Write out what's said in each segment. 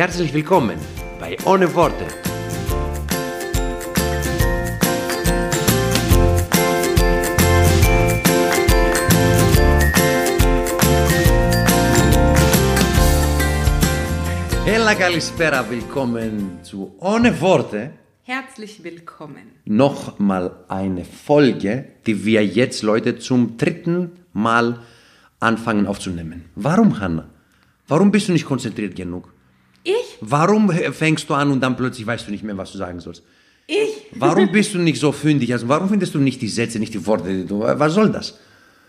Herzlich willkommen bei Ohne Worte. Hella Kalispera, willkommen zu Ohne Worte. Herzlich willkommen. Nochmal eine Folge, die wir jetzt, Leute, zum dritten Mal anfangen aufzunehmen. Warum, Hanna? Warum bist du nicht konzentriert genug? Ich? Warum fängst du an und dann plötzlich weißt du nicht mehr, was du sagen sollst? Ich? Warum bist du nicht so fündig? Also warum findest du nicht die Sätze, nicht die Worte? die du- Was soll das?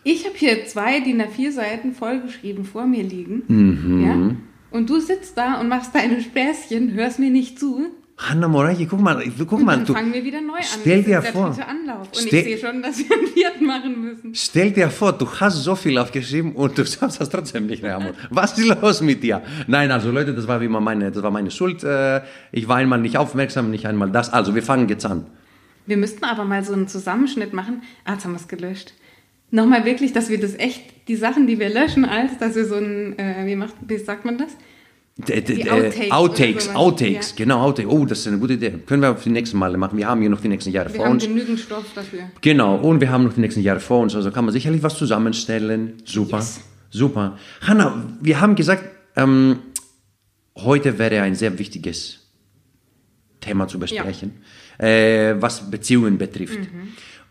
Ich habe hier zwei DIN A4 Seiten vollgeschrieben vor mir liegen. Mhm. Ja? Und du sitzt da und machst deine Späßchen, hörst mir nicht zu. Hanna Moraji, guck mal, guck mal, Dann du, fangen wir wieder neu an. stell dir vor. Und ich sehe schon, dass wir einen vierten machen müssen. stell dir vor, du hast so viel aufgeschrieben und du schaffst das trotzdem nicht mehr. Amor. Was ist los mit dir? Nein, also Leute, das war wie immer meine, das war meine Schuld. Äh, Ich war einmal nicht aufmerksam, nicht einmal das. Also wir fangen jetzt an. Wir müssten aber mal so einen Zusammenschnitt machen. Ah, jetzt haben wir es gelöscht. Nochmal wirklich, dass wir das echt, die Sachen, die wir löschen, als dass wir so ein, äh, wie, macht, wie sagt man das? D- d- Die d- Outtakes Outtakes. Outtakes, Ja. genau, Outtakes. Oh, das ist eine gute Idee. Können wir für die nächsten Male machen. Wir haben hier noch die nächsten Jahre Wir vor haben uns. genügend Stoff dafür. Genau, und wir haben noch die nächsten Jahre vor uns, also kann man sicherlich was zusammenstellen. Super, Yes. super. Hanna, wir haben gesagt, ähm, heute wäre ein sehr wichtiges Thema zu besprechen, äh, was Beziehungen betrifft.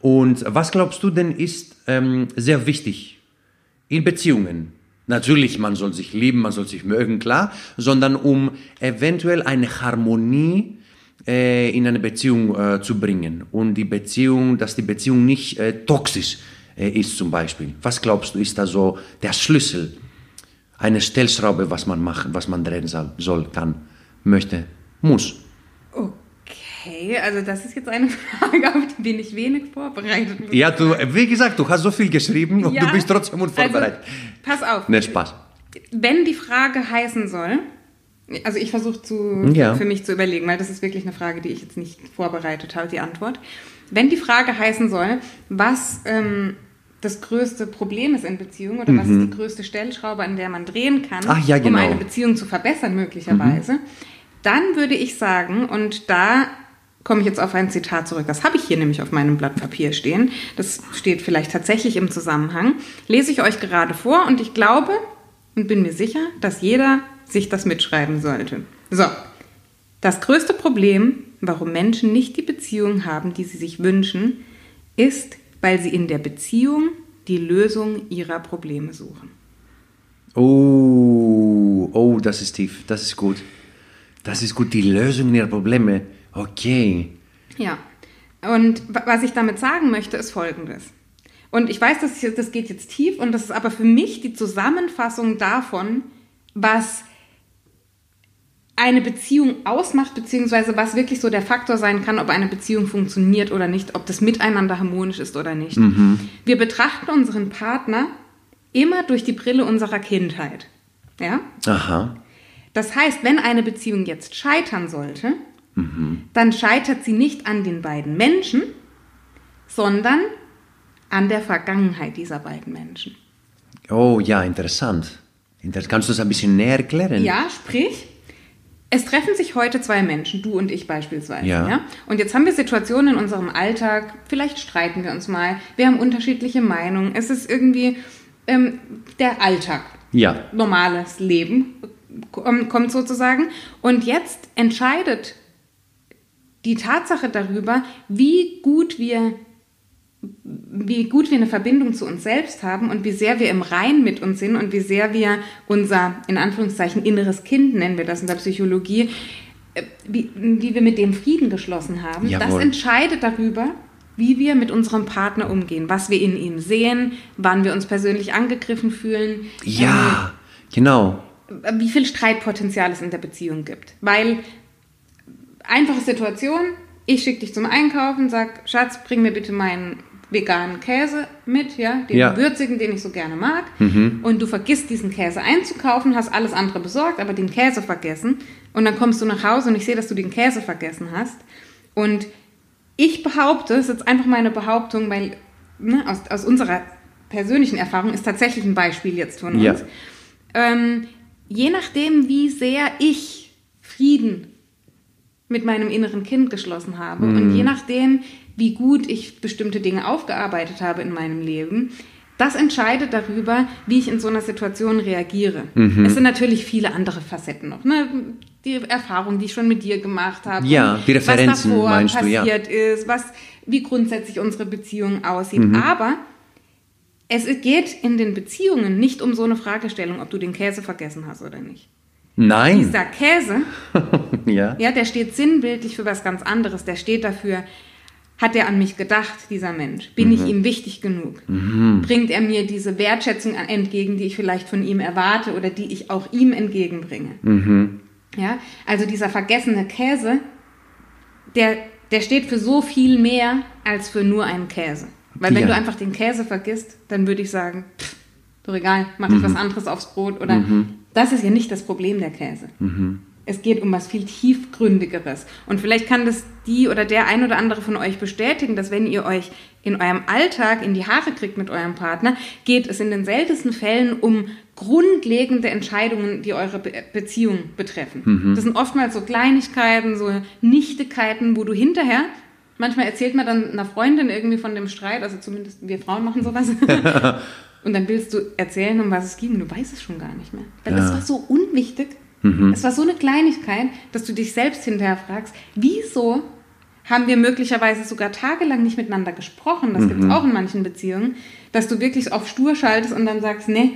Und was glaubst du denn ist ähm, sehr wichtig in Beziehungen? Natürlich, man soll sich lieben, man soll sich mögen, klar, sondern um eventuell eine Harmonie äh, in eine Beziehung äh, zu bringen und die Beziehung, dass die Beziehung nicht äh, toxisch äh, ist zum Beispiel. Was glaubst du, ist da so der Schlüssel? Eine Stellschraube, was man machen, was man drehen soll, soll kann, möchte, muss. Okay, also das ist jetzt eine Frage, auf die bin ich wenig vorbereitet. Ja, du, wie gesagt, du hast so viel geschrieben und Ja, du bist trotzdem unvorbereitet. Also, pass auf. ne, Spaß. Wenn die Frage heißen soll, also ich versuche zu Ja. für mich zu überlegen, weil das ist wirklich eine Frage, die ich jetzt nicht vorbereitet habe, die Antwort. Wenn die Frage heißen soll, was ähm, das größte Problem ist in Beziehungen oder was ist die größte Stellschraube, an der man drehen kann, Mhm. Ach ja, um genau. eine Beziehung zu verbessern möglicherweise, dann würde ich sagen, und da komme ich jetzt auf ein Zitat zurück. Das habe ich hier nämlich auf meinem Blatt Papier stehen. Das steht vielleicht tatsächlich im Zusammenhang. Lese ich euch gerade vor und ich glaube und bin mir sicher, dass jeder sich das mitschreiben sollte. So, das größte Problem, warum Menschen nicht die Beziehung haben, die sie sich wünschen, ist, weil sie in der Beziehung die Lösung ihrer Probleme suchen. Oh, oh, das ist tief, das ist gut. Das ist gut, die Lösung ihrer Probleme. Okay. Ja, und wa- was ich damit sagen möchte, ist Folgendes. Und ich weiß, das, das geht jetzt tief und das ist aber für mich die Zusammenfassung davon, was eine Beziehung ausmacht, beziehungsweise was wirklich so der Faktor sein kann, ob eine Beziehung funktioniert oder nicht, ob das Miteinander harmonisch ist oder nicht. Wir betrachten unseren Partner immer durch die Brille unserer Kindheit. Ja? Aha. Das heißt, wenn eine Beziehung jetzt scheitern sollte, dann scheitert sie nicht an den beiden Menschen, sondern an der Vergangenheit dieser beiden Menschen. Oh ja, interessant. Inter Kannst du das ein bisschen näher erklären? Ja, sprich, es treffen sich heute zwei Menschen, du und ich beispielsweise. Ja. Und jetzt haben wir Situationen in unserem Alltag, vielleicht streiten wir uns mal, wir haben unterschiedliche Meinungen, es ist irgendwie ähm, der Alltag. Ja. normales Leben kom- kommt sozusagen. Und jetzt entscheidet die Tatsache darüber, wie gut wir wie gut wir eine Verbindung zu uns selbst haben und wie sehr wir im Rein mit uns sind und wie sehr wir unser, in Anführungszeichen, inneres Kind, nennen wir das in der Psychologie, äh, wie, wie wir mit dem Frieden geschlossen haben. Das Jawohl. entscheidet darüber, wie wir mit unserem Partner umgehen, was wir in ihm sehen, wann wir uns persönlich angegriffen fühlen. Ja, genau. wie viel Streitpotenzial es in der Beziehung gibt. Weil, einfache Situation, ich schicke dich zum Einkaufen, sag, Schatz, bring mir bitte meinen veganen Käse mit, ja, den Ja. würzigen, den ich so gerne mag. Und du vergisst diesen Käse einzukaufen, hast alles andere besorgt, aber den Käse vergessen. Und dann kommst du nach Hause und ich sehe, dass du den Käse vergessen hast. Und ich behaupte, es ist jetzt einfach meine Behauptung, weil ne, aus, aus unserer persönlichen Erfahrung ist tatsächlich ein Beispiel jetzt von uns. Ja. Ähm, je nachdem, wie sehr ich Frieden mit meinem inneren Kind geschlossen habe und je nachdem, wie gut ich bestimmte Dinge aufgearbeitet habe in meinem Leben, das entscheidet darüber, wie ich in so einer Situation reagiere. Es sind natürlich viele andere Facetten noch. Ne? Die Erfahrung, die ich schon mit dir gemacht habe. Ja, die Referenzen was davor meinst du, ja. passiert ist, was, wie grundsätzlich unsere Beziehung aussieht. Mhm. Aber es geht in den Beziehungen nicht um so eine Fragestellung, ob du den Käse vergessen hast oder nicht. Nein. Dieser Käse, ja. ja, der steht sinnbildlich für was ganz anderes. Der steht dafür, hat er an mich gedacht, dieser Mensch? Bin ich ihm wichtig genug? Bringt er mir diese Wertschätzung entgegen, die ich vielleicht von ihm erwarte oder die ich auch ihm entgegenbringe? Ja, also dieser vergessene Käse, der, der steht für so viel mehr als für nur einen Käse. Weil wenn Ja. du einfach den Käse vergisst, dann würde ich sagen, pff, doch egal, mach ich was anderes aufs Brot oder das ist ja nicht das Problem der Käse. Es geht um was viel tiefgründigeres. Und vielleicht kann das die oder der ein oder andere von euch bestätigen, dass wenn ihr euch in eurem Alltag in die Haare kriegt mit eurem Partner, geht es in den seltensten Fällen um grundlegende Entscheidungen, die eure Be Beziehung betreffen. Das sind oftmals so Kleinigkeiten, so Nichtigkeiten, wo du hinterher, manchmal erzählt man dann einer Freundin irgendwie von dem Streit, also zumindest wir Frauen machen sowas. Und dann willst du erzählen, um was es ging, du weißt es schon gar nicht mehr. Weil das Ja. war so unwichtig. Es war so eine Kleinigkeit, dass du dich selbst hinterher fragst, wieso haben wir möglicherweise sogar tagelang nicht miteinander gesprochen, das gibt es auch in manchen Beziehungen, dass du wirklich auf stur schaltest und dann sagst, nee,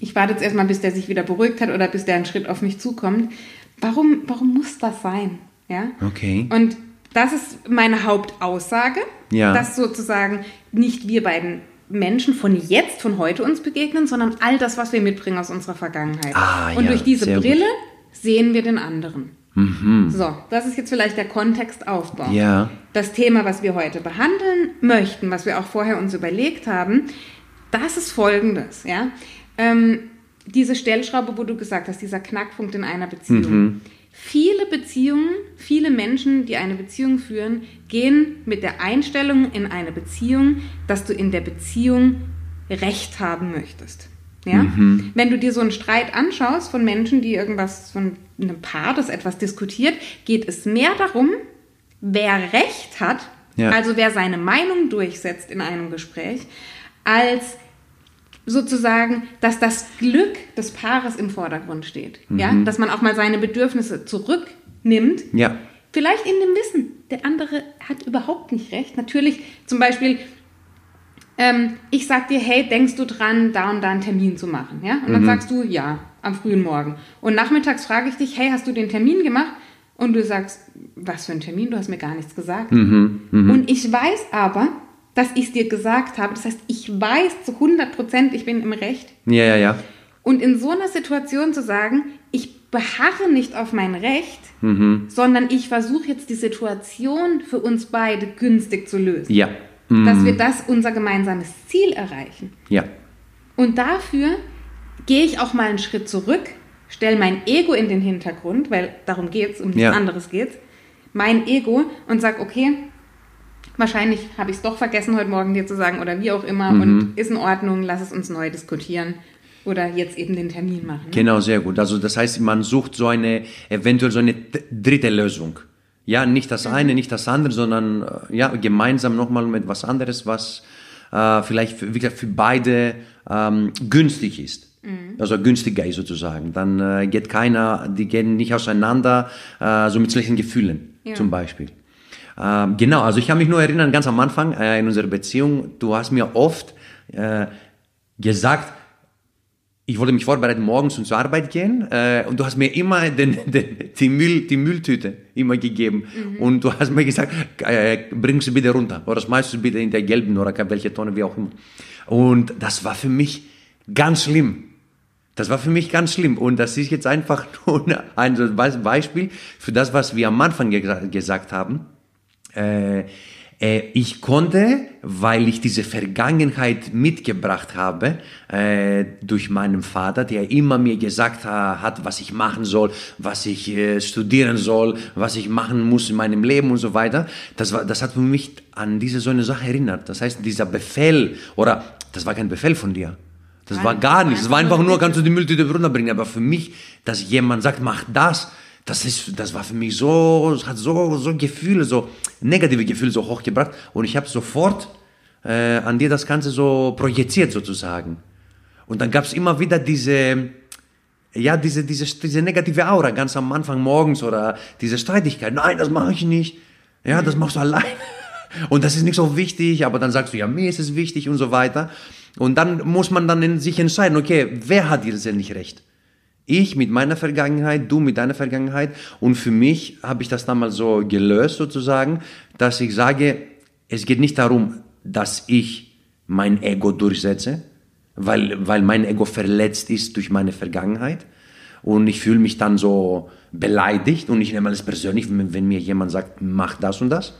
ich warte jetzt erstmal, bis der sich wieder beruhigt hat oder bis der einen Schritt auf mich zukommt. Warum, warum muss das sein? Ja? Okay. Und das ist meine Hauptaussage, Ja. dass sozusagen nicht wir beiden Menschen von jetzt, von heute uns begegnen, sondern all das, was wir mitbringen aus unserer Vergangenheit. Ah, Und ja, durch diese sehr gut. Mhm. Brille sehen wir den anderen. So, das ist jetzt vielleicht der Kontextaufbau. Ja. Das Thema, was wir heute behandeln möchten, was wir auch vorher uns überlegt haben, das ist folgendes, ja. Ähm, diese Stellschraube, wo du gesagt hast, dieser Knackpunkt in einer Beziehung. Viele Beziehungen, viele Menschen, die eine Beziehung führen, gehen mit der Einstellung in eine Beziehung, dass du in der Beziehung Recht haben möchtest. Ja? Wenn du dir so einen Streit anschaust von Menschen, die irgendwas, von einem Paar, das etwas diskutiert, geht es mehr darum, wer Recht hat, Ja. also wer seine Meinung durchsetzt in einem Gespräch, als sozusagen, dass das Glück des Paares im Vordergrund steht. Ja? Dass man auch mal seine Bedürfnisse zurücknimmt. Ja. Vielleicht in dem Wissen, der andere hat überhaupt nicht recht. Natürlich, zum Beispiel, ähm, ich sag dir, hey, denkst du dran, da und da einen Termin zu machen? Ja? Und dann sagst du, ja, am frühen Morgen. Und nachmittags frage ich dich, hey, hast du den Termin gemacht? Und du sagst, was für ein Termin? Du hast mir gar nichts gesagt. Und ich weiß aber, dass ich es dir gesagt habe. Das heißt, ich weiß zu 100 Prozent, ich bin im Recht. Ja, ja, ja. Und in so einer Situation zu sagen, ich beharre nicht auf mein Recht, sondern ich versuche jetzt die Situation für uns beide günstig zu lösen. Ja. Dass wir das unser gemeinsames Ziel erreichen. Ja. Und dafür gehe ich auch mal einen Schritt zurück, stelle mein Ego in den Hintergrund, weil darum geht es, um nichts Ja. anderes geht mein Ego und sage, okay, wahrscheinlich habe ich es doch vergessen, heute Morgen dir zu sagen oder wie auch immer und ist in Ordnung, lass es uns neu diskutieren oder jetzt eben den Termin machen. Genau, sehr gut. Also das heißt, man sucht so eine, eventuell so eine dritte Lösung. Ja, nicht das eine, nicht das andere, sondern äh, ja, gemeinsam nochmal mit was anderes, was äh, vielleicht für, wie gesagt, für beide ähm, günstig ist. Also günstiger ist sozusagen. Dann äh, geht keiner, die gehen nicht auseinander, äh, so mit schlechten Gefühlen Ja. zum Beispiel. Ähm, genau, also ich kann mich nur erinnern, ganz am Anfang äh, in unserer Beziehung, du hast mir oft äh, gesagt, ich wollte mich vorbereiten, morgens und zur Arbeit gehen äh, und du hast mir immer den, den, die, Müll, die Mülltüte immer gegeben und du hast mir gesagt, äh, bring sie bitte runter oder schmeißt sie bitte in der gelben oder welche Tonne, wie auch immer. Und das war für mich ganz schlimm, Das war für mich ganz schlimm. Und das ist jetzt einfach nur ein Beispiel für das, was wir am Anfang ge gesagt haben. Äh, äh, ich konnte, weil ich diese Vergangenheit mitgebracht habe, äh, durch meinen Vater, der immer mir gesagt hat, was ich machen soll, was ich äh, studieren soll, was ich machen muss in meinem Leben und so weiter. Das, war, das hat mich an diese so eine Sache erinnert. Das heißt, dieser Befehl, oder das war kein Befehl von dir. Das war gar nichts. Es war einfach nur, kannst du die Mülltüte runterbringen. Aber für mich, dass jemand sagt, mach das, das ist, das war für mich so, hat so, so Gefühle, so negative Gefühle so hochgebracht und ich habe sofort äh, an dir das Ganze so projiziert sozusagen. Und dann gab es immer wieder diese, ja, diese, diese, diese negative Aura ganz am Anfang morgens oder diese Streitigkeit. Nein, das mache ich nicht. Ja, das machst du allein. Und das ist nicht so wichtig, aber dann sagst du, ja, mir ist es wichtig und so weiter. Und dann muss man dann in sich entscheiden, okay, wer hat jetzt nicht recht? Ich mit meiner Vergangenheit, du mit deiner Vergangenheit. Und für mich habe ich das damals so gelöst sozusagen, dass ich sage, es geht nicht darum, dass ich mein Ego durchsetze, weil, weil mein Ego verletzt ist durch meine Vergangenheit. Und ich fühle mich dann so beleidigt und ich nehme alles persönlich, wenn, wenn mir jemand sagt, mach das und das.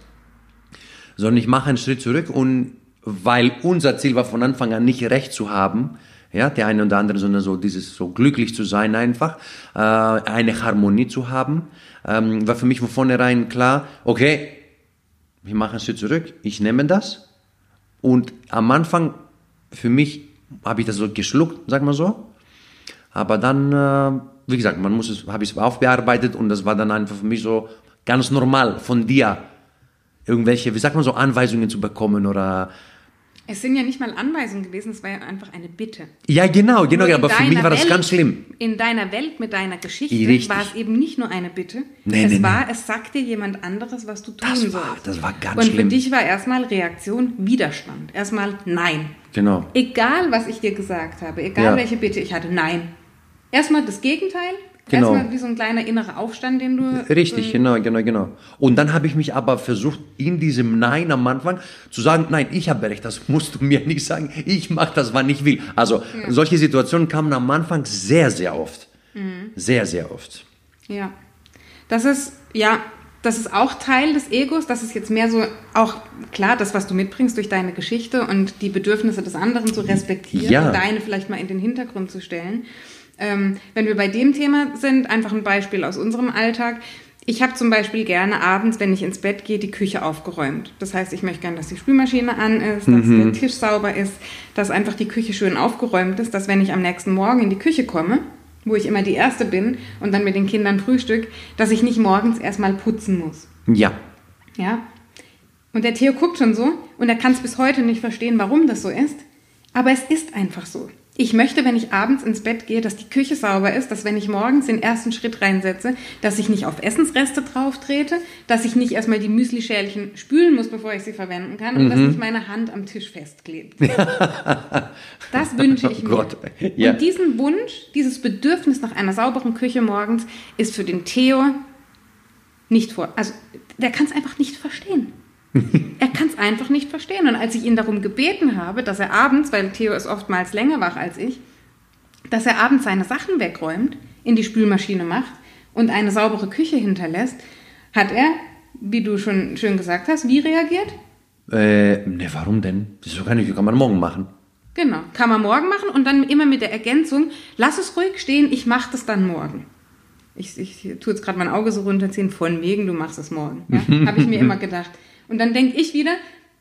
Sondern ich mache einen Schritt zurück und weil unser Ziel war von Anfang an nicht recht zu haben, ja, der eine oder andere, sondern so dieses so glücklich zu sein einfach, äh, eine Harmonie zu haben, ähm, war für mich von vornherein klar, okay, wir machen einen Schritt zurück, ich nehme das. Und am Anfang für mich habe ich das so geschluckt, sag mal so, aber dann, äh, wie gesagt, man muss es, habe ich es aufbearbeitet und das war dann einfach für mich so ganz normal von dir irgendwelche, wie sagt man so, Anweisungen zu bekommen oder es sind ja nicht mal Anweisungen gewesen, es war ja einfach eine Bitte. Ja, genau, genau, aber für mich war das Welt, ganz schlimm. In deiner Welt mit deiner Geschichte Richtig. war es eben nicht nur eine Bitte. Nee, es nee, war, nee. es sagte jemand anderes, was du tun Das sollst. war, das war ganz Und für schlimm. dich war erstmal Reaktion Widerstand. Erstmal Nein. Genau. Egal, was ich dir gesagt habe, egal Ja. welche Bitte ich hatte, Nein. Erstmal das Gegenteil. Genau. Erstmal wie so ein kleiner innerer Aufstand, den du. Richtig, ähm, genau, genau, genau. Und dann habe ich mich aber versucht, in diesem Nein am Anfang zu sagen, nein, ich habe recht, das musst du mir nicht sagen, ich mache das, wann ich will. Also solche Situationen kamen am Anfang sehr, sehr oft. Mhm. Sehr, sehr oft. Ja. Das ist, ja, das ist auch Teil des Egos. Das ist jetzt mehr so auch klar, das, was du mitbringst durch deine Geschichte und die Bedürfnisse des anderen zu respektieren Ja. und deine vielleicht mal in den Hintergrund zu stellen. Ähm, wenn wir bei dem Thema sind, einfach ein Beispiel aus unserem Alltag. Ich habe zum Beispiel gerne abends, wenn ich ins Bett gehe, die Küche aufgeräumt. Das heißt, ich möchte gerne, dass die Spülmaschine an ist, dass der Tisch sauber ist, dass einfach die Küche schön aufgeräumt ist, dass wenn ich am nächsten Morgen in die Küche komme, wo ich immer die Erste bin und dann mit den Kindern Frühstück, dass ich nicht morgens erstmal putzen muss. Ja. Ja? Und der Theo guckt schon so und er kann es bis heute nicht verstehen, warum das so ist. Aber es ist einfach so. Ich möchte, wenn ich abends ins Bett gehe, dass die Küche sauber ist, dass wenn ich morgens den ersten Schritt reinsetze, dass ich nicht auf Essensreste drauf trete, dass ich nicht erstmal die Müslischälchen spülen muss, bevor ich sie verwenden kann und dass nicht meine Hand am Tisch festklebt. das wünsche ich Oh mir. Gott, ja. Und diesen Wunsch, dieses Bedürfnis nach einer sauberen Küche morgens ist für den Theo nicht vor. Also der kann es einfach nicht verstehen. Er kann es einfach nicht verstehen. Und als ich ihn darum gebeten habe, dass er abends, weil Theo ist oftmals länger wach als ich, dass er abends seine Sachen wegräumt, in die Spülmaschine macht und eine saubere Küche hinterlässt, hat er, wie du schon schön gesagt hast, wie reagiert? Äh, ne, warum denn? Das kann, ich, kann man morgen machen. Genau, kann man morgen machen und dann immer mit der Ergänzung, lass es ruhig stehen, ich mache das dann morgen. Ich, ich tue jetzt gerade mein Auge so runterziehen, von wegen, du machst es morgen. Ja? Habe ich mir immer gedacht. Und dann denke ich wieder,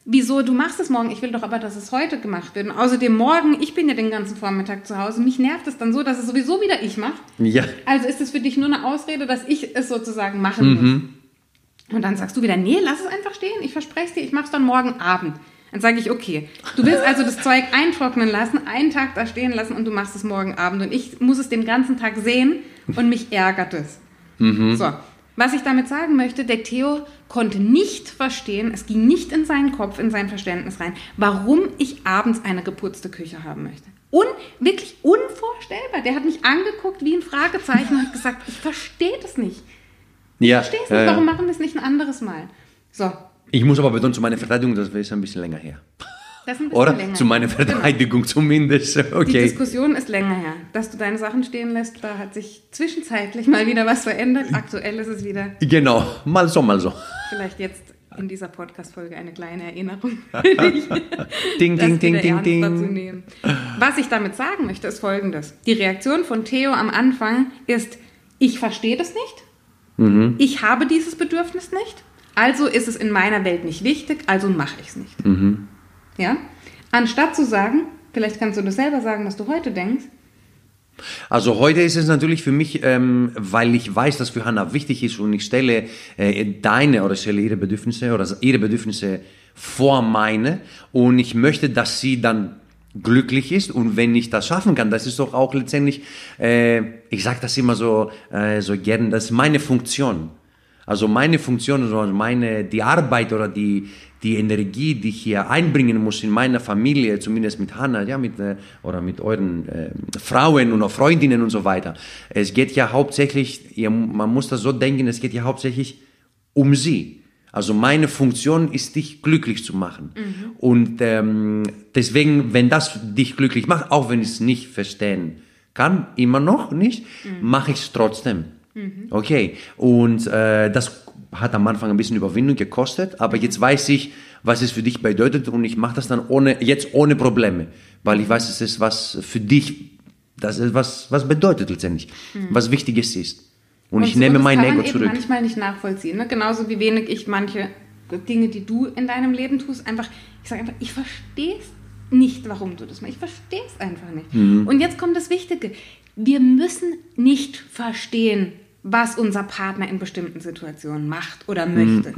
wieso, du machst es morgen, ich will doch aber, dass es heute gemacht wird. Und außerdem morgen, ich bin ja den ganzen Vormittag zu Hause, mich nervt es dann so, dass es sowieso wieder ich mache. Ja. Also ist es für dich nur eine Ausrede, dass ich es sozusagen machen muss. Und dann sagst du wieder, nee, lass es einfach stehen. Ich verspreche es dir, ich mache es dann morgen Abend. Dann sage ich, okay, du willst also das Zeug eintrocknen lassen, einen Tag da stehen lassen und du machst es morgen Abend. Und ich muss es den ganzen Tag sehen und mich ärgert es. So, was ich damit sagen möchte, der Theo konnte nicht verstehen, es ging nicht in seinen Kopf, in sein Verständnis rein, warum ich abends eine geputzte Küche haben möchte. Un, wirklich unvorstellbar. Der hat mich angeguckt wie ein Fragezeichen und hat gesagt, ich verstehe das nicht. Ja. Verstehst ja, nicht, ja. warum machen wir es nicht ein anderes Mal? So, Ich muss aber betonen, zu meiner Verteidigung, das ist ein bisschen länger her. Oder? länger. Zu meiner Verteidigung zumindest. Die Okay. Diskussion ist länger her. Dass du deine Sachen stehen lässt, da hat sich zwischenzeitlich mal wieder was verändert. Aktuell ist es wieder Genau. Mal so, mal so. vielleicht jetzt in dieser Podcast-Folge eine kleine Erinnerung Ding, ding, ding, ding, ding. Was ich damit sagen möchte, ist folgendes. Die Reaktion von Theo am Anfang ist, ich verstehe das nicht, Mhm. ich habe dieses Bedürfnis nicht, also ist es in meiner Welt nicht wichtig, also mache ich es nicht. Mhm. Ja? Anstatt zu sagen, vielleicht kannst du das selber sagen, was du heute denkst, Also heute ist es natürlich für mich, ähm, weil ich weiß, dass für Hannah wichtig ist und ich stelle äh, deine oder stelle ihre Bedürfnisse oder ihre Bedürfnisse vor meine und ich möchte, dass sie dann glücklich ist und wenn ich das schaffen kann, das ist doch auch letztendlich, äh, ich sage das immer so, äh, so gern, das ist meine Funktion. Also meine Funktion, also meine, die Arbeit oder die, die Energie, die ich hier einbringen muss in meiner Familie, zumindest mit Hannah, ja, mit, äh, oder mit euren äh, Frauen und Freundinnen und so weiter. Es geht ja hauptsächlich, ihr, man muss das so denken, es geht ja hauptsächlich um sie. Also meine Funktion ist, dich glücklich zu machen. Und ähm, deswegen, wenn das dich glücklich macht, auch wenn ich es nicht verstehen kann, immer noch nicht, mache ich es trotzdem. Okay, und äh, das hat am Anfang ein bisschen Überwindung gekostet, aber jetzt weiß ich, was es für dich bedeutet und ich mache das dann ohne, jetzt ohne Probleme, weil ich weiß, es ist was für dich, das ist was, was bedeutet letztendlich, was Wichtiges ist. Und, ich so, nehme das mein kann Ego man eben zurück. manchmal nicht nachvollziehen. Ne? Genauso wie wenig ich manche Dinge, die du in deinem Leben tust, einfach, ich sage einfach, ich verstehe es nicht, warum du das machst. Ich verstehe es einfach nicht. Mhm. Und jetzt kommt das Wichtige. Wir müssen nicht verstehen, was unser Partner in bestimmten Situationen macht oder möchte.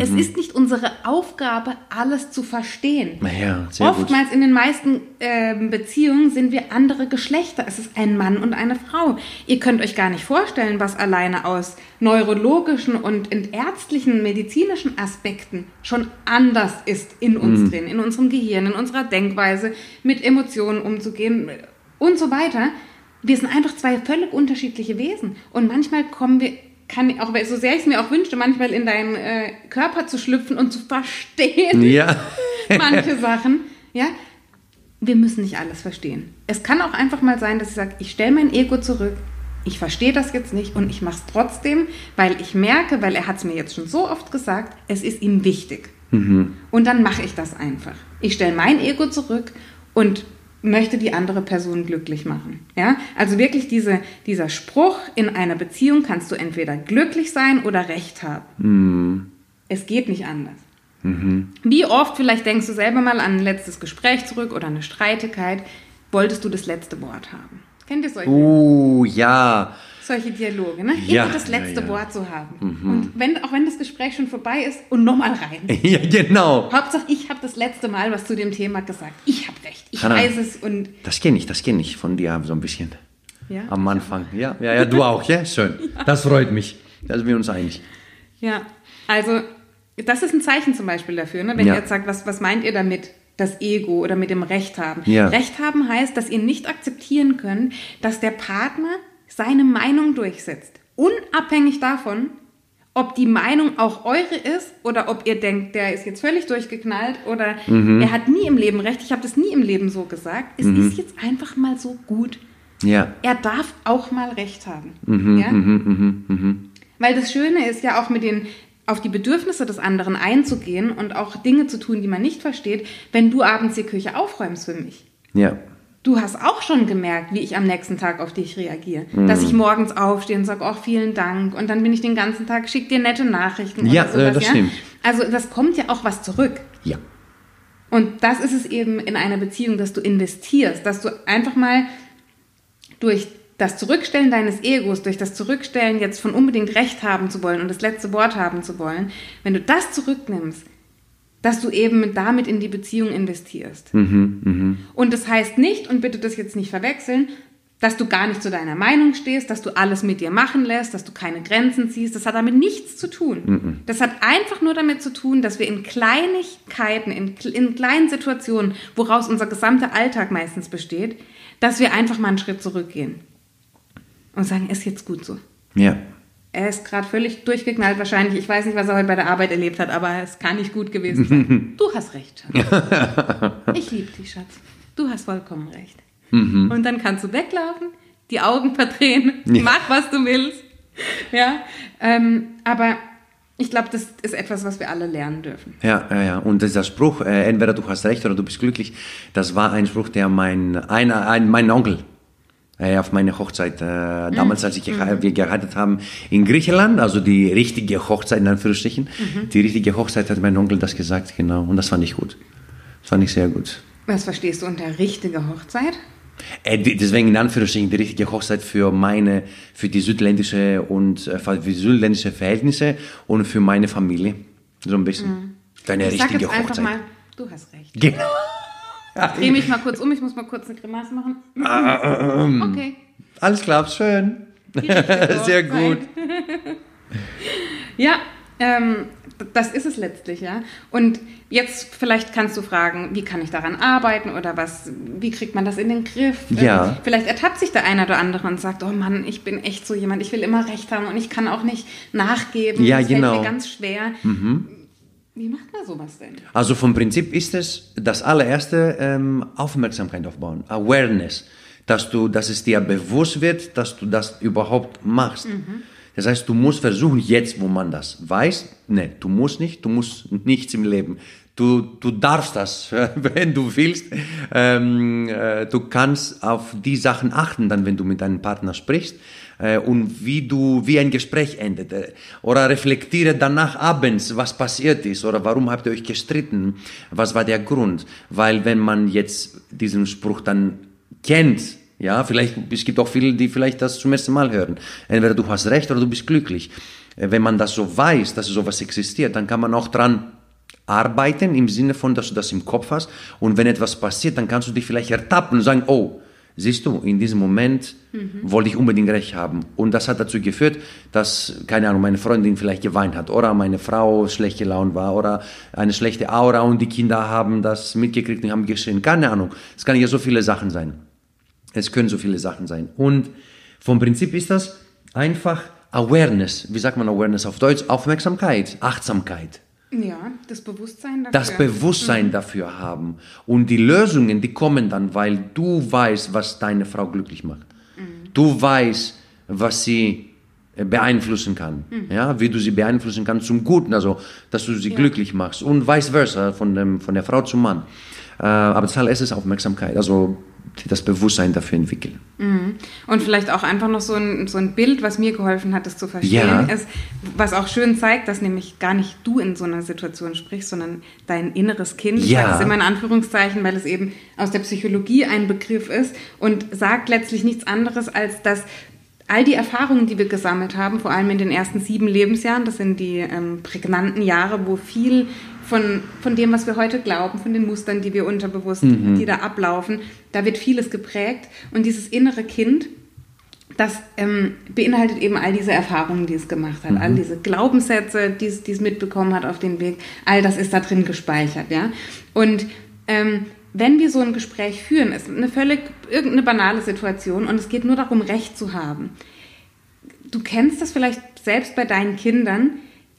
es ist nicht unsere Aufgabe, alles zu verstehen. Ja, sehr gut. Oftmals in den meisten ähm, Beziehungen sind wir andere Geschlechter. Es ist ein Mann und eine Frau. Ihr könnt euch gar nicht vorstellen, was alleine aus neurologischen und ärztlichen, medizinischen Aspekten schon anders ist in uns Mhm. drin, in unserem Gehirn, in unserer Denkweise, mit Emotionen umzugehen und so weiter. Wir sind einfach zwei völlig unterschiedliche Wesen. Und manchmal kommen wir, kann auch, so sehr ich es mir auch wünschte, manchmal in deinen äh, Körper zu schlüpfen und zu verstehen, Ja. manche Sachen, ja, wir müssen nicht alles verstehen. Es kann auch einfach mal sein, dass ich sage, ich stelle mein Ego zurück, ich verstehe das jetzt nicht und ich mache es trotzdem, weil ich merke, weil er hat es mir jetzt schon so oft gesagt, es ist ihm wichtig. Und dann mache ich das einfach. Ich stelle mein Ego zurück und möchte die andere Person glücklich machen. Ja? Also wirklich diese, dieser Spruch, in einer Beziehung kannst du entweder glücklich sein oder Recht haben. Es geht nicht anders. Wie oft, vielleicht denkst du selber mal an ein letztes Gespräch zurück oder eine Streitigkeit, wolltest du das letzte Wort haben? Kennt ihr solche, Uh, ja. Solche Dialoge, ne? Ja, Immer das ja, letzte ja. Wort zu haben. Und wenn, auch wenn das Gespräch schon vorbei ist und nochmal rein. Ja, genau. Hauptsache, ich habe das letzte Mal was zu dem Thema gesagt. Ich habe recht. Ich Hannah. weiß es und Das kenne ich, das kenne ich von dir so ein bisschen. Ja, Am Anfang. Ja, ja, ja, du auch, ja? Schön. Das freut mich. Da sind wir uns einig. ja. Also das ist ein Zeichen zum Beispiel dafür, ne? wenn Ja. ihr jetzt sagt, was, was meint ihr damit? Das Ego oder mit dem Recht haben. Ja. Recht haben heißt, dass ihr nicht akzeptieren könnt, dass der Partner seine Meinung durchsetzt. Unabhängig davon, ob die Meinung auch eure ist oder ob ihr denkt, der ist jetzt völlig durchgeknallt oder Mhm. er hat nie im Leben recht. Ich habe das nie im Leben so gesagt. Es ist jetzt einfach mal so gut. Ja. Er darf auch mal recht haben. Mhm, ja? Weil das Schöne ist ja auch mit den auf die Bedürfnisse des anderen einzugehen und auch Dinge zu tun, die man nicht versteht, wenn du abends die Küche aufräumst für mich. Ja. Du hast auch schon gemerkt, wie ich am nächsten Tag auf dich reagiere. Mhm. Dass ich morgens aufstehe und sage, oh, vielen Dank. Und dann bin ich den ganzen Tag, schick dir nette Nachrichten. Ja, oder sowas, äh, das stimmt. Also das kommt ja auch was zurück. Ja. Und das ist es eben in einer Beziehung, dass du investierst, dass du einfach mal durch das Zurückstellen deines Egos, durch das Zurückstellen jetzt von unbedingt Recht haben zu wollen und das letzte Wort haben zu wollen, wenn du das zurücknimmst, dass du eben damit in die Beziehung investierst. Und das heißt nicht, und bitte das jetzt nicht verwechseln, dass du gar nicht zu deiner Meinung stehst, dass du alles mit dir machen lässt, dass du keine Grenzen ziehst. Das hat damit nichts zu tun. Das hat einfach nur damit zu tun, dass wir in Kleinigkeiten, in, in kleinen Situationen, woraus unser gesamter Alltag meistens besteht, dass wir einfach mal einen Schritt zurückgehen und sagen, ist jetzt gut so. Ja. Er ist gerade völlig durchgeknallt wahrscheinlich. Ich weiß nicht, was er heute bei der Arbeit erlebt hat, aber es kann nicht gut gewesen sein. du hast recht, Schatz. Ich liebe dich, Schatz. Du hast vollkommen recht. Mhm. Und dann kannst du weglaufen, die Augen verdrehen, ja. mach, was du willst. Ja, ähm, aber ich glaube, das ist etwas, was wir alle lernen dürfen. Ja, ja, ja. Und dieser Spruch, äh, entweder du hast recht oder du bist glücklich, das war ein Spruch, der mein, ein, ein, mein Onkel äh, auf meine Hochzeit, äh, damals, als ich mhm. wir geheiratet haben in Griechenland, also die richtige Hochzeit in Anführungsstrichen, mhm. die richtige Hochzeit hat mein Onkel das gesagt, genau. Und das fand ich gut. Das fand ich sehr gut. Was verstehst du unter richtige Hochzeit? Äh, deswegen in Anführungsstrichen die richtige Hochzeit für meine, für die südländische und äh, für die südländische Verhältnisse und für meine Familie. So ein bisschen. Mhm. Deine ich richtige sag jetzt Hochzeit. Einfach mal, du hast recht. Genau. Ich drehe mich mal kurz um, ich muss mal kurz eine Grimasse machen. Ah, ähm. Okay. Alles klar, schön. Sehr gut. ja, ähm, das ist es letztlich, ja. Und jetzt vielleicht kannst du fragen, wie kann ich daran arbeiten oder was, wie kriegt man das in den Griff? Ja. Vielleicht ertappt sich der eine oder andere und sagt, oh Mann, ich bin echt so jemand, ich will immer recht haben und ich kann auch nicht nachgeben. Ja, das genau. fällt mir ganz schwer. Mhm. Wie macht man sowas denn? Also vom Prinzip ist es das allererste ähm, Aufmerksamkeit aufbauen, Awareness, dass du, dass es dir bewusst wird, dass du das überhaupt machst. Mhm. Das heißt, du musst versuchen, jetzt, wo man das weiß, ne, du musst nicht, du musst nichts im Leben. Du, du darfst das, wenn du willst. Ähm, äh, du kannst auf die Sachen achten, dann, wenn du mit deinem Partner sprichst äh, und wie du, wie ein Gespräch endet. Äh, oder reflektiere danach abends, was passiert ist oder warum habt ihr euch gestritten, was war der Grund. Weil wenn man jetzt diesen Spruch dann kennt, ja, vielleicht, es gibt auch viele, die vielleicht das zum ersten Mal hören. Entweder du hast recht oder du bist glücklich. Äh, wenn man das so weiß, dass sowas existiert, dann kann man auch dran arbeiten im Sinne von, dass du das im Kopf hast. Und wenn etwas passiert, dann kannst du dich vielleicht ertappen und sagen, oh, siehst du, in diesem Moment mhm. wollte ich unbedingt recht haben. Und das hat dazu geführt, dass, keine Ahnung, meine Freundin vielleicht geweint hat oder meine Frau schlecht gelaunt war oder eine schlechte Aura und die Kinder haben das mitgekriegt und haben geschrien. Keine Ahnung. Es kann ja so viele Sachen sein. Es können so viele Sachen sein. Und vom Prinzip ist das einfach Awareness. Wie sagt man Awareness auf Deutsch? Aufmerksamkeit, Achtsamkeit. Ja, das Bewusstsein dafür. Das Bewusstsein mhm. dafür haben. Und die Lösungen, die kommen dann, weil du weißt, was deine Frau glücklich macht. Mhm. Du weißt, was sie äh, beeinflussen kann. Mhm. Ja, wie du sie beeinflussen kannst zum Guten, also dass du sie ja. glücklich machst. Und vice versa, von, dem, von der Frau zum Mann. Äh, aber das allererste ist Aufmerksamkeit. Also das Bewusstsein dafür entwickeln. Mhm. Und vielleicht auch einfach noch so ein, so ein Bild, was mir geholfen hat, das zu verstehen, ja. ist, was auch schön zeigt, dass nämlich gar nicht du in so einer Situation sprichst, sondern dein inneres Kind. Ja. Ich sage es immer in Anführungszeichen, weil es eben aus der Psychologie ein Begriff ist und sagt letztlich nichts anderes, als dass all die Erfahrungen, die wir gesammelt haben, vor allem in den ersten sieben Lebensjahren, das sind die ähm, prägnanten Jahre, wo viel von, von dem, was wir heute glauben, von den Mustern, die wir unterbewusst, mhm. die da ablaufen, da wird vieles geprägt. Und dieses innere Kind, das ähm, beinhaltet eben all diese Erfahrungen, die es gemacht hat, mhm. all diese Glaubenssätze, die es, die es mitbekommen hat auf dem Weg, all das ist da drin gespeichert, ja. Und ähm, wenn wir so ein Gespräch führen, ist eine völlig irgendeine banale Situation und es geht nur darum, Recht zu haben. Du kennst das vielleicht selbst bei deinen Kindern,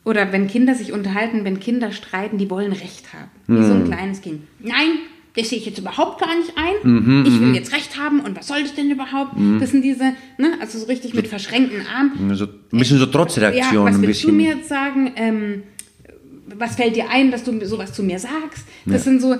oder wenn Kinder sich unterhalten, wenn Kinder streiten, die wollen Recht haben. Wie mhm. so ein hm. kleines Kind. Nein, das sehe ich jetzt überhaupt gar nicht ein. Mhm, ich will mhm. jetzt Recht haben und was soll das denn überhaupt? Mhm. Das sind diese, ne, also so richtig mit verschränkten Armen. So, ein bisschen so Trotzreaktion. Ja, was willst du mir jetzt sagen? Ähm, was fällt dir ein, dass du sowas zu mir sagst? Das ja. sind so,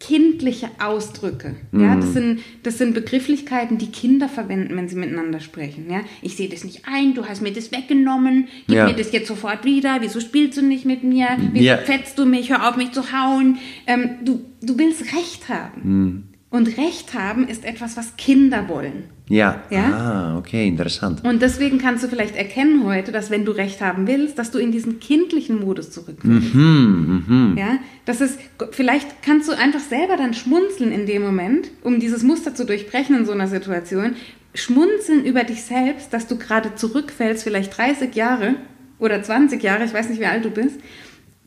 kindliche Ausdrücke. Ja, das, mhm. sind, das sind Begrifflichkeiten, die Kinder verwenden, wenn sie miteinander sprechen. Ja, ich sehe das nicht ein, du hast mir das weggenommen, gib ja. mir das jetzt sofort wieder, wieso spielst du nicht mit mir, wieso ja. fetzt du mich, hör auf mich zu hauen. Ähm, du, du willst Recht haben. Mhm. Und Recht haben ist etwas, was Kinder wollen. Ja. ja. Ah, okay, interessant. Und deswegen kannst du vielleicht erkennen heute, dass wenn du Recht haben willst, dass du in diesen kindlichen Modus zurückfällst. Mhm, mhm. Ja, das ist, vielleicht kannst du einfach selber dann schmunzeln in dem Moment, um dieses Muster zu durchbrechen in so einer Situation. Schmunzeln über dich selbst, dass du gerade zurückfällst, vielleicht 30 Jahre oder 20 Jahre, ich weiß nicht, wie alt du bist,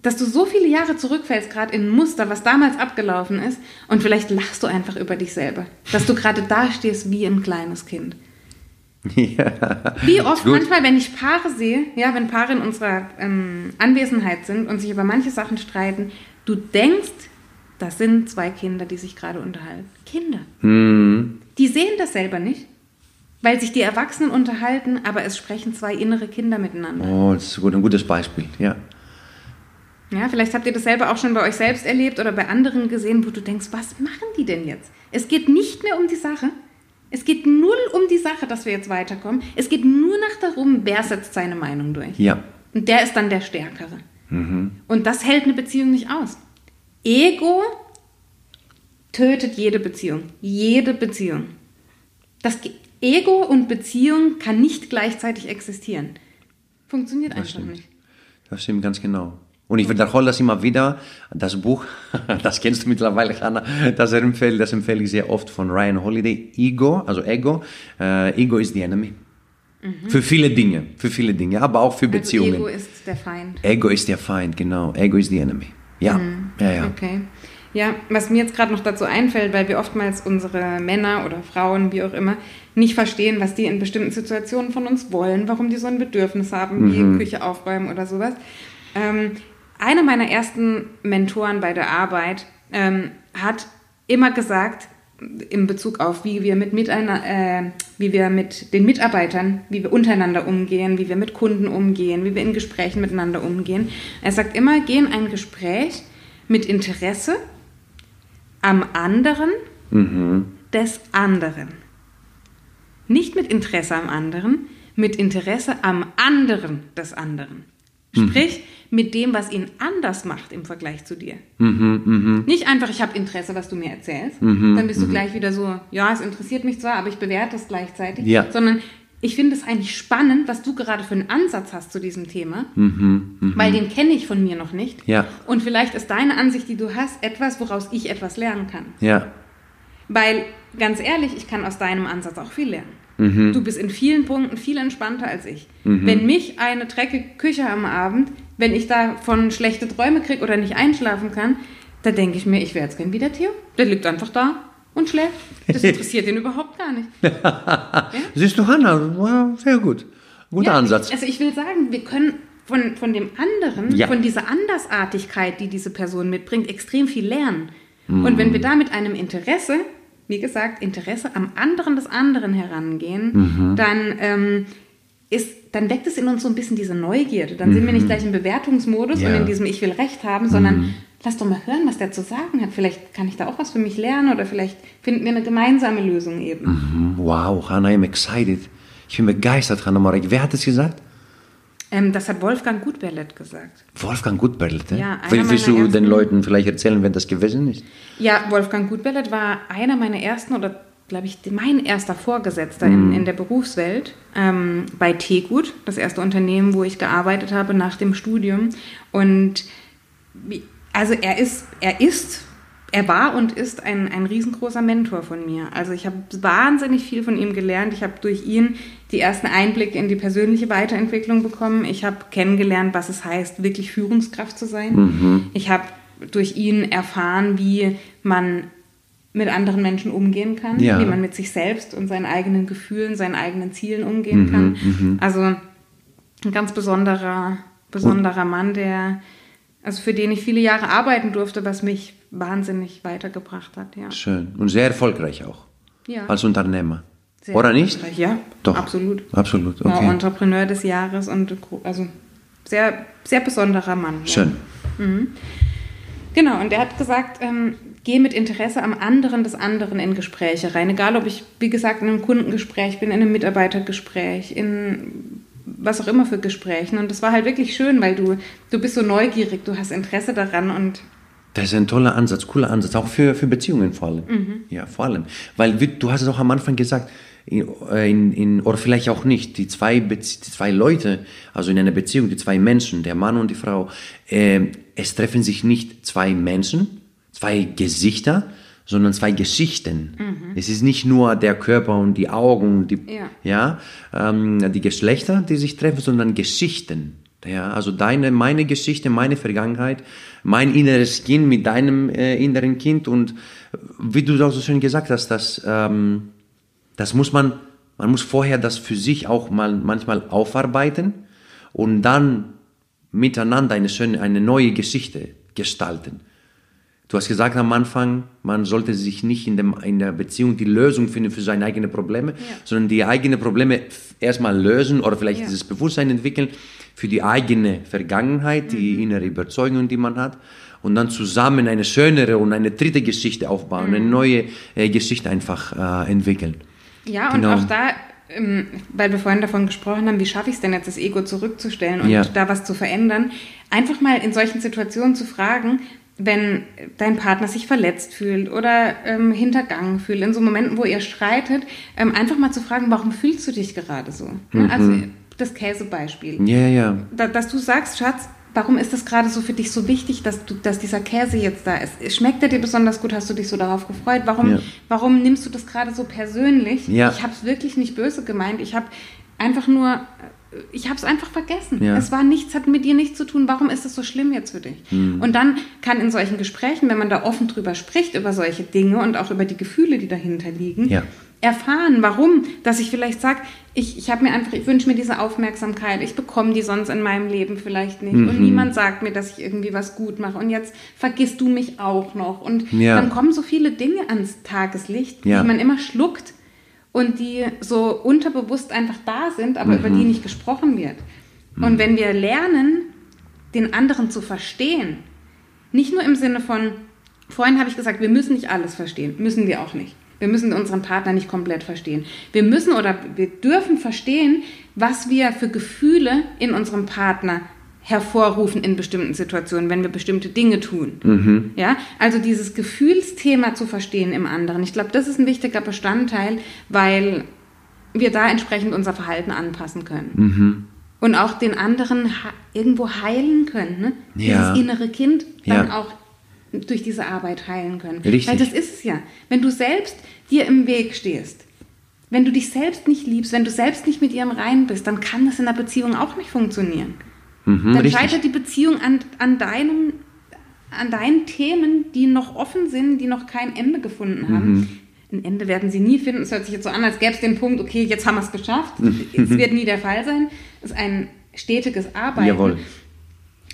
dass du so viele Jahre zurückfällst, gerade in ein Muster, was damals abgelaufen ist, und vielleicht lachst du einfach über dich selber, dass du gerade da stehst wie ein kleines Kind. Ja. Wie oft Gut. manchmal, wenn ich Paare sehe, ja, wenn Paare in unserer ähm, Anwesenheit sind und sich über manche Sachen streiten, du denkst, das sind zwei Kinder, die sich gerade unterhalten. Kinder. Mhm. Die sehen das selber nicht, weil sich die Erwachsenen unterhalten, aber es sprechen zwei innere Kinder miteinander. Oh, das ist gut, ein gutes Beispiel, ja. Ja, vielleicht habt ihr das selber auch schon bei euch selbst erlebt oder bei anderen gesehen, wo du denkst, was machen die denn jetzt? Es geht nicht mehr um die Sache. Es geht null um die Sache, dass wir jetzt weiterkommen. Es geht nur noch darum, wer setzt seine Meinung durch. Ja. Und der ist dann der Stärkere. Und das hält eine Beziehung nicht aus. Ego tötet jede Beziehung. Jede Beziehung. Das Ego und Beziehung kann nicht gleichzeitig existieren. Funktioniert einfach stimmt. nicht. Das stimmt ganz genau. Und ich wiederhole das immer wieder. Das Buch, das kennst du mittlerweile, Hanna, das empfehle, das empfehle ich sehr oft von Ryan Holiday. Ego, also Ego. Äh, Ego is the enemy. Für viele Dinge, für viele Dinge, aber auch für Beziehungen. Also Ego ist der Feind. Ego ist der Feind, genau. Ego is the enemy. Ja, ja, ja. Okay. Ja, was mir jetzt gerade noch dazu einfällt, weil wir oftmals unsere Männer oder Frauen, wie auch immer, nicht verstehen, was die in bestimmten Situationen von uns wollen, warum die so ein Bedürfnis haben, wie Küche aufräumen oder sowas. Ähm, einer meiner ersten Mentoren bei der Arbeit ähm, hat immer gesagt, in Bezug auf, wie wir mit, äh, wie wir mit den Mitarbeitern, wie wir untereinander umgehen, wie wir mit Kunden umgehen, wie wir in Gesprächen miteinander umgehen. Er sagt immer, geh in ein Gespräch mit Interesse am anderen des anderen. Nicht mit Interesse am anderen, mit Interesse am anderen des anderen. Sprich, mit dem, was ihn anders macht im Vergleich zu dir. Nicht einfach, ich habe Interesse, was du mir erzählst. Dann bist du gleich wieder so, ja, es interessiert mich zwar, aber ich bewerte es gleichzeitig. Ja. Sondern ich finde es eigentlich spannend, was du gerade für einen Ansatz hast zu diesem Thema. Weil den kenne ich von mir noch nicht. Ja. Und vielleicht ist deine Ansicht, die du hast, etwas, woraus ich etwas lernen kann. Ja, Weil, ganz ehrlich, ich kann aus deinem Ansatz auch viel lernen. Mhm. Du bist in vielen Punkten viel entspannter als ich. Wenn mich eine dreckige Küche am Abend, wenn ich davon schlechte Träume kriege oder nicht einschlafen kann, da denke ich mir, ich wäre jetzt gern wie der Theo. Der liegt einfach da und schläft. Das interessiert ihn überhaupt gar nicht. siehst du, Hanna, sehr gut. Guter Ja, Ansatz. Also ich will sagen, wir können von, von dem anderen, Ja. von dieser Andersartigkeit, die diese Person mitbringt, extrem viel lernen. Und wenn wir da mit einem Interesse, wie gesagt, Interesse am anderen des anderen herangehen, dann ähm, ist, dann weckt es in uns so ein bisschen diese Neugierde. Dann sind wir nicht gleich im Bewertungsmodus Ja. und in diesem Ich will Recht haben, sondern lass doch mal hören, was der zu sagen hat. Vielleicht kann ich da auch was für mich lernen oder vielleicht finden wir eine gemeinsame Lösung eben. Hm, Wow, Hanna, I'm excited. Ich bin begeistert, Hanna Marek. Wer hat es gesagt? Ähm, das hat Wolfgang Gutberlet gesagt. Wolfgang Gutberlet. Ja, Will- Willst du den Leuten vielleicht erzählen, wenn das gewesen ist? Ja, Wolfgang Gutberlet war einer meiner ersten oder glaube ich mein erster Vorgesetzter in, in der Berufswelt ähm, bei Tegut, das erste Unternehmen, wo ich gearbeitet habe nach dem Studium. Und also er ist, er ist, er war und ist ein, ein riesengroßer Mentor von mir. Also ich habe wahnsinnig viel von ihm gelernt. Ich habe durch ihn die ersten Einblicke in die persönliche Weiterentwicklung bekommen. Ich habe kennengelernt, was es heißt, wirklich Führungskraft zu sein. Ich habe durch ihn erfahren, wie man mit anderen Menschen umgehen kann, Ja. wie man mit sich selbst und seinen eigenen Gefühlen, seinen eigenen Zielen umgehen kann. Also ein ganz besonderer, besonderer Mann, der, also für den ich viele Jahre arbeiten durfte, was mich wahnsinnig weitergebracht hat. Ja. Schön. Und sehr erfolgreich auch. Ja. Als Unternehmer. Sehr Oder nicht? Ja, Doch. absolut. Absolut, War okay. Entrepreneur des Jahres und also sehr, sehr besonderer Mann. Ja. Schön. Genau, und er hat gesagt, ähm, geh mit Interesse am anderen des anderen in Gespräche rein. Egal, ob ich, wie gesagt, in einem Kundengespräch bin, in einem Mitarbeitergespräch, in was auch immer für Gesprächen. Und das war halt wirklich schön, weil du, du bist so neugierig, du hast Interesse daran und Das ist ein toller Ansatz, cooler Ansatz, auch für, für Beziehungen vor allem. Ja, vor allem. Weil du hast es auch am Anfang gesagt, in, in, in, oder vielleicht auch nicht, die zwei, die zwei Leute, also in einer Beziehung, die zwei Menschen, der Mann und die Frau, ähm, es treffen sich nicht zwei Menschen, zwei Gesichter, sondern zwei Geschichten. Es ist nicht nur der Körper und die Augen, die, Ja. ja, ähm, die Geschlechter, die sich treffen, sondern Geschichten. Ja, also deine, meine Geschichte, meine Vergangenheit, mein inneres Kind mit deinem äh, inneren Kind und wie du auch so schön gesagt hast, das, ähm, das muss man Man muss vorher das für sich auch mal manchmal aufarbeiten und dann miteinander eine schöne, eine neue Geschichte gestalten. Du hast gesagt am Anfang, man sollte sich nicht in, dem, in der Beziehung die Lösung finden für seine eigenen Probleme, ja. sondern die eigenen Probleme erstmal lösen oder vielleicht ja. dieses Bewusstsein entwickeln für die eigene Vergangenheit, die mhm. innere Überzeugung, die man hat. Und dann zusammen eine schönere und eine dritte Geschichte aufbauen, mhm. eine neue äh, Geschichte einfach äh, entwickeln. Ja, genau. und auch da ähm, weil wir vorhin davon gesprochen haben, wie schaffe ich es denn jetzt, das Ego zurückzustellen und ja. da was zu verändern, einfach mal in solchen Situationen zu fragen, wenn dein Partner sich verletzt fühlt oder ähm, hintergangen fühlt, in so Momenten, wo ihr streitet, ähm, einfach mal zu fragen, warum fühlst du dich gerade so? Mhm. Also das Käsebeispiel. Ja, ja. Da, dass du sagst, Schatz, warum ist das gerade so für dich so wichtig, dass, du, dass dieser Käse jetzt da ist? Schmeckt er dir besonders gut? Hast du dich so darauf gefreut? Warum, ja. warum nimmst du das gerade so persönlich? Ja. Ich habe es wirklich nicht böse gemeint. Ich habe einfach nur ich habe es einfach vergessen. Ja. Es war nichts, hat mit dir nichts zu tun. Warum ist es so schlimm jetzt für dich? Mhm. Und dann kann in solchen Gesprächen, wenn man da offen drüber spricht, über solche Dinge und auch über die Gefühle, die dahinter liegen, ja. erfahren, warum, dass ich vielleicht sage, ich, ich habe mir einfach, ich wünsche mir diese Aufmerksamkeit, ich bekomme die sonst in meinem Leben vielleicht nicht mhm. und niemand sagt mir, dass ich irgendwie was gut mache und jetzt vergisst du mich auch noch und ja. dann kommen so viele Dinge ans Tageslicht, die man immer schluckt und die so unterbewusst einfach da sind, aber mhm. über die nicht gesprochen wird. Mhm. Und wenn wir lernen, den anderen zu verstehen, nicht nur im Sinne von, vorhin habe ich gesagt, wir müssen nicht alles verstehen, müssen wir auch nicht. Wir müssen unseren Partner nicht komplett verstehen. Wir müssen oder wir dürfen verstehen, was wir für Gefühle in unserem Partner hervorrufen in bestimmten Situationen, wenn wir bestimmte Dinge tun. Mhm. Ja, also dieses Gefühlsthema zu verstehen im anderen. Ich glaube, das ist ein wichtiger Bestandteil, weil wir da entsprechend unser Verhalten anpassen können. Mhm. Und auch den anderen irgendwo heilen können. Ne? Ja. Dieses innere Kind dann ja. auch durch diese Arbeit heilen können. Richtig. Weil das ist es ja. Wenn du selbst dir im Weg stehst, wenn du dich selbst nicht liebst, wenn du selbst nicht mit ihr im Reinen bist, dann kann das in der Beziehung auch nicht funktionieren. Mhm, dann richtig. scheitert die Beziehung an, an, deinem, an deinen Themen, die noch offen sind, die noch kein Ende gefunden haben. Mhm. Ein Ende werden sie nie finden. Es hört sich jetzt so an, als gäbe es den Punkt, okay, jetzt haben wir es geschafft. es wird nie der Fall sein. Es ist ein stetiges Arbeiten. Jawohl.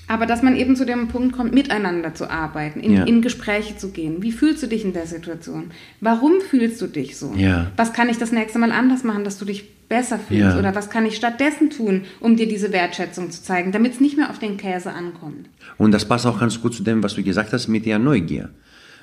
Aber dass man eben zu dem Punkt kommt, miteinander zu arbeiten, in, ja. in, Gespräche zu gehen. Wie fühlst du dich in der Situation? Warum fühlst du dich so? Ja. Was kann ich das nächste Mal anders machen, dass du dich besser fühlst? Ja. Oder was kann ich stattdessen tun, um dir diese Wertschätzung zu zeigen, damit es nicht mehr auf den Käse ankommt? Und das passt auch ganz gut zu dem, was du gesagt hast mit der Neugier.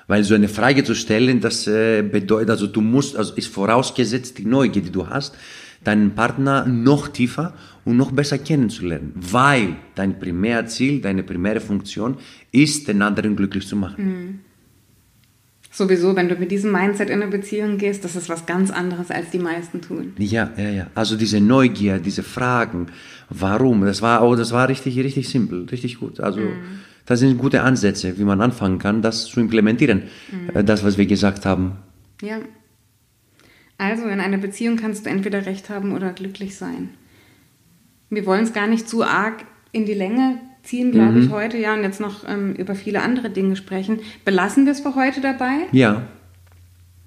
Weil so eine Frage zu stellen, das äh, bedeutet, also du musst, also ist vorausgesetzt die Neugier, die du hast, deinen Partner noch tiefer und noch besser kennenzulernen, weil dein Primärziel, deine primäre Funktion ist, den anderen glücklich zu machen. Mhm. Sowieso, wenn du mit diesem Mindset in eine Beziehung gehst, das ist was ganz anderes, als die meisten tun. Ja, ja, ja. Also diese Neugier, diese Fragen, warum, das war, oh, das war richtig, richtig simpel, richtig gut. Also mhm. das sind gute Ansätze, wie man anfangen kann, das zu implementieren, mhm. das, was wir gesagt haben. Ja. Also in einer Beziehung kannst du entweder recht haben oder glücklich sein. Wir wollen es gar nicht zu arg in die Länge ziehen, glaube mhm. ich, heute, ja, und jetzt noch ähm, über viele andere Dinge sprechen. Belassen wir es für heute dabei? Ja.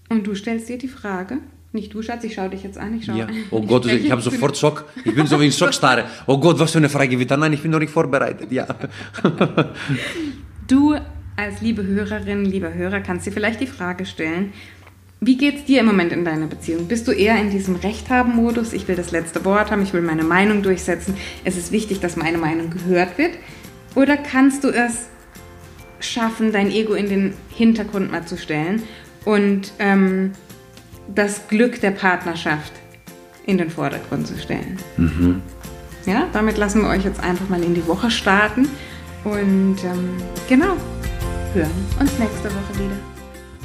Und du stellst dir die Frage, nicht du, Schatz, ich schaue dich jetzt an. Ich schaue. Ja. Oh Gott, ich, ich habe sofort Schock. Ich bin so wie ein Schockstarre. Oh Gott, was für eine Frage wird da? Nein, ich bin noch nicht vorbereitet. Ja. du als liebe Hörerin, lieber Hörer, kannst dir vielleicht die Frage stellen, wie geht es dir im Moment in deiner Beziehung? Bist du eher in diesem Recht haben Modus? Ich will das letzte Wort haben, ich will meine Meinung durchsetzen. Es ist wichtig, dass meine Meinung gehört wird. Oder kannst du es schaffen, dein Ego in den Hintergrund mal zu stellen und ähm, das Glück der Partnerschaft in den Vordergrund zu stellen? Mhm. Ja, damit lassen wir euch jetzt einfach mal in die Woche starten und ähm, genau, hören uns nächste Woche wieder.